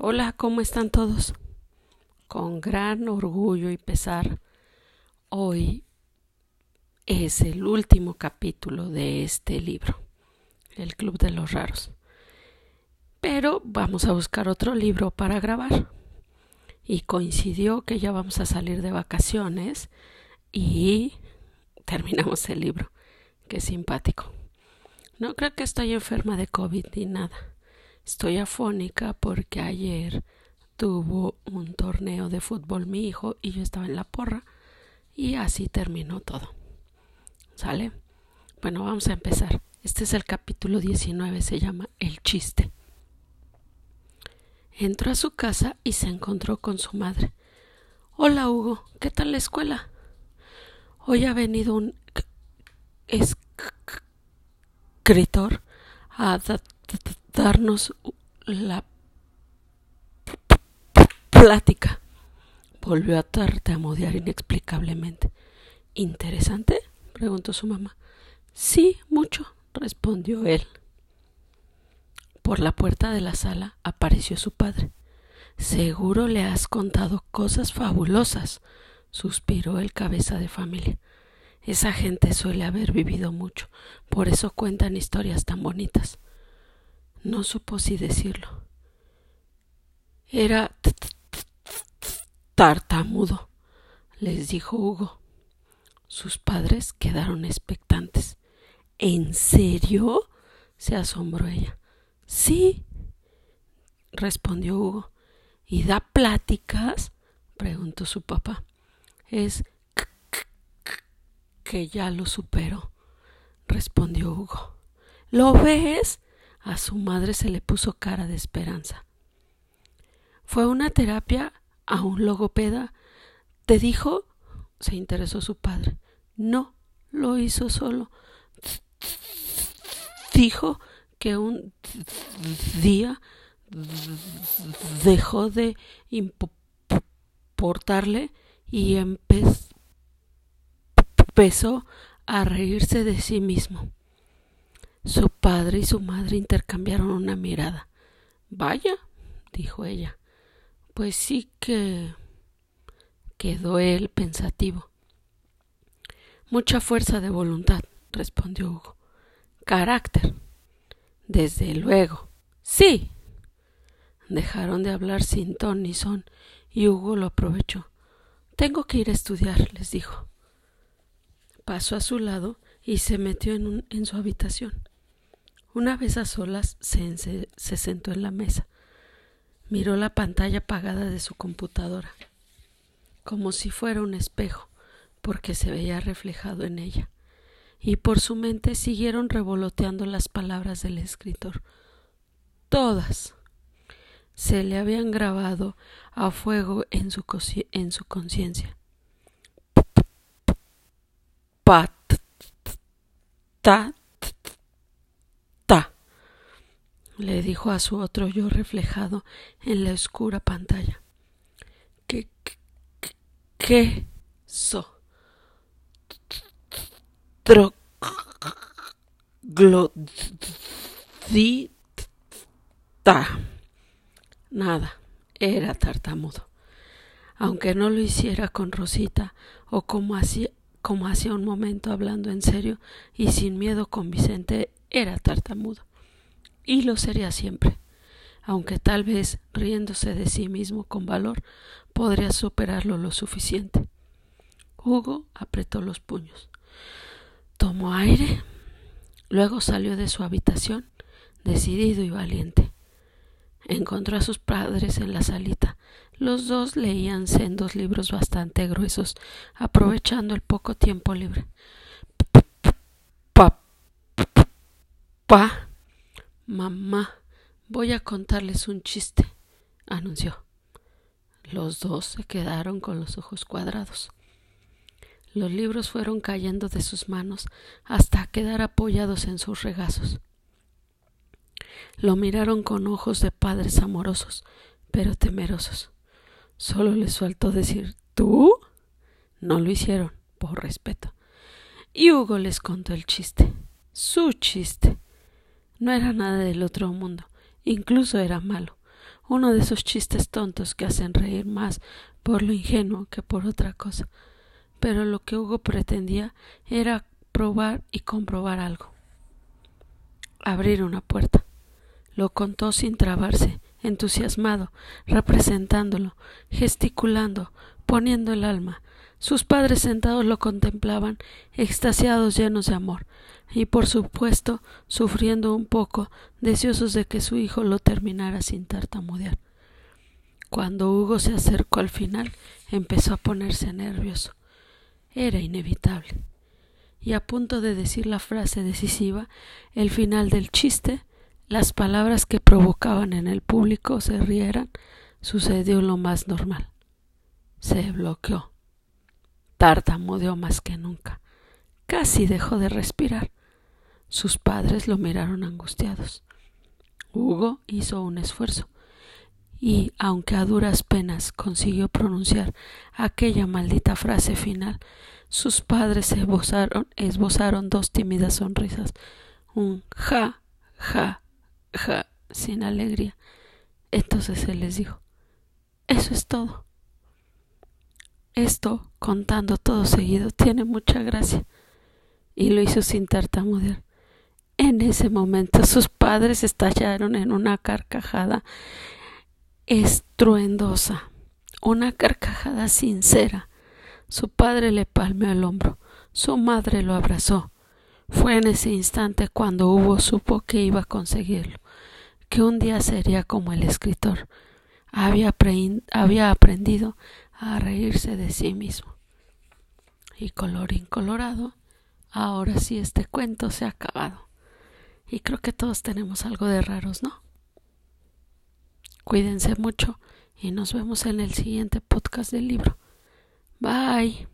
Hola, ¿cómo están todos? Con gran orgullo y pesar, hoy es el último capítulo de este libro, El Club de los Raros. Pero vamos a buscar otro libro para grabar. Y coincidió que ya vamos a salir de vacaciones y terminamos el libro. Qué simpático. No creo que estoy enferma de COVID ni nada Estoy afónica porque ayer tuvo un torneo de fútbol mi hijo y yo estaba en la porra y así terminó todo. ¿Sale? Bueno, vamos a empezar. Este es el capítulo 19, se llama El chiste. Entró a su casa y se encontró con su madre. Hola Hugo, ¿qué tal la escuela? Hoy ha venido un escritor a darnos la plática. Volvió a tartamudear inexplicablemente. ¿Interesante? preguntó su mamá. Sí, mucho, respondió él. Por la puerta de la sala apareció su padre. Seguro le has contado cosas fabulosas, suspiró el cabeza de familia. Esa gente suele haber vivido mucho, por eso cuentan historias tan bonitas. No supo si decirlo. Era tartamudo, les dijo Hugo. Sus padres quedaron expectantes. ¿En serio? se asombró ella. Sí, respondió Hugo. ¿Y da pláticas? preguntó su papá. Es que ya lo supero, respondió Hugo. ¿Lo ves? A su madre se le puso cara de esperanza. ¿Fue una terapia a un logopeda? ¿Te dijo? se interesó su padre. No, lo hizo solo. Dijo que un día dejó de importarle y empezó a reírse de sí mismo. Su padre y su madre intercambiaron una mirada. Vaya, dijo ella. Pues sí que. quedó él pensativo. Mucha fuerza de voluntad, respondió Hugo. Carácter. Desde luego. Sí. Dejaron de hablar sin ton ni son, y Hugo lo aprovechó. Tengo que ir a estudiar, les dijo. Pasó a su lado y se metió en, en su habitación. Una vez a solas se, se sentó en la mesa. Miró la pantalla apagada de su computadora, como si fuera un espejo, porque se veía reflejado en ella. Y por su mente siguieron revoloteando las palabras del escritor. Todas se le habían grabado a fuego en su, en su conciencia. Pat, ta, le dijo a su otro yo reflejado en la oscura pantalla. ¿Qué, qué, qué so? Troglodita. Nada, era tartamudo. Aunque no lo hiciera con Rosita o como hacía, como hacía un momento hablando en serio y sin miedo con Vicente, era tartamudo y lo sería siempre, aunque tal vez riéndose de sí mismo con valor podría superarlo lo suficiente. Hugo apretó los puños. Tomó aire, luego salió de su habitación, decidido y valiente. Encontró a sus padres en la salita. Los dos leían sendos libros bastante gruesos, aprovechando el poco tiempo libre. Pa, pa, Mamá, voy a contarles un chiste, anunció. Los dos se quedaron con los ojos cuadrados. Los libros fueron cayendo de sus manos hasta quedar apoyados en sus regazos. Lo miraron con ojos de padres amorosos, pero temerosos. Solo les faltó decir ¿Tú? No lo hicieron, por respeto. Y Hugo les contó el chiste, su chiste no era nada del otro mundo, incluso era malo. uno de esos chistes tontos que hacen reír más por lo ingenuo que por otra cosa. Pero lo que Hugo pretendía era probar y comprobar algo. Abrir una puerta. Lo contó sin trabarse, entusiasmado, representándolo, gesticulando, poniendo el alma. Sus padres sentados lo contemplaban, extasiados, llenos de amor, y por supuesto sufriendo un poco, deseosos de que su hijo lo terminara sin tartamudear. Cuando Hugo se acercó al final, empezó a ponerse nervioso. Era inevitable. Y a punto de decir la frase decisiva, el final del chiste, las palabras que provocaban en el público se rieran, sucedió lo más normal. Se bloqueó. Tartamudeó más que nunca. Casi dejó de respirar. Sus padres lo miraron angustiados. Hugo hizo un esfuerzo y, aunque a duras penas consiguió pronunciar aquella maldita frase final, sus padres esbozaron, esbozaron dos tímidas sonrisas, un ja, ja, ja, sin alegría. Entonces él les dijo, eso es todo. Esto, contando todo seguido, tiene mucha gracia. Y lo hizo sin tartamudear. En ese momento sus padres estallaron en una carcajada estruendosa, una carcajada sincera. Su padre le palmeó el hombro, su madre lo abrazó. Fue en ese instante cuando Hugo supo que iba a conseguirlo, que un día sería como el escritor. Había, había aprendido a reírse de sí mismo. Y colorín colorado, ahora sí este cuento se ha acabado. Y creo que todos tenemos algo de raros, ¿no? Cuídense mucho y nos vemos en el siguiente podcast del libro. Bye.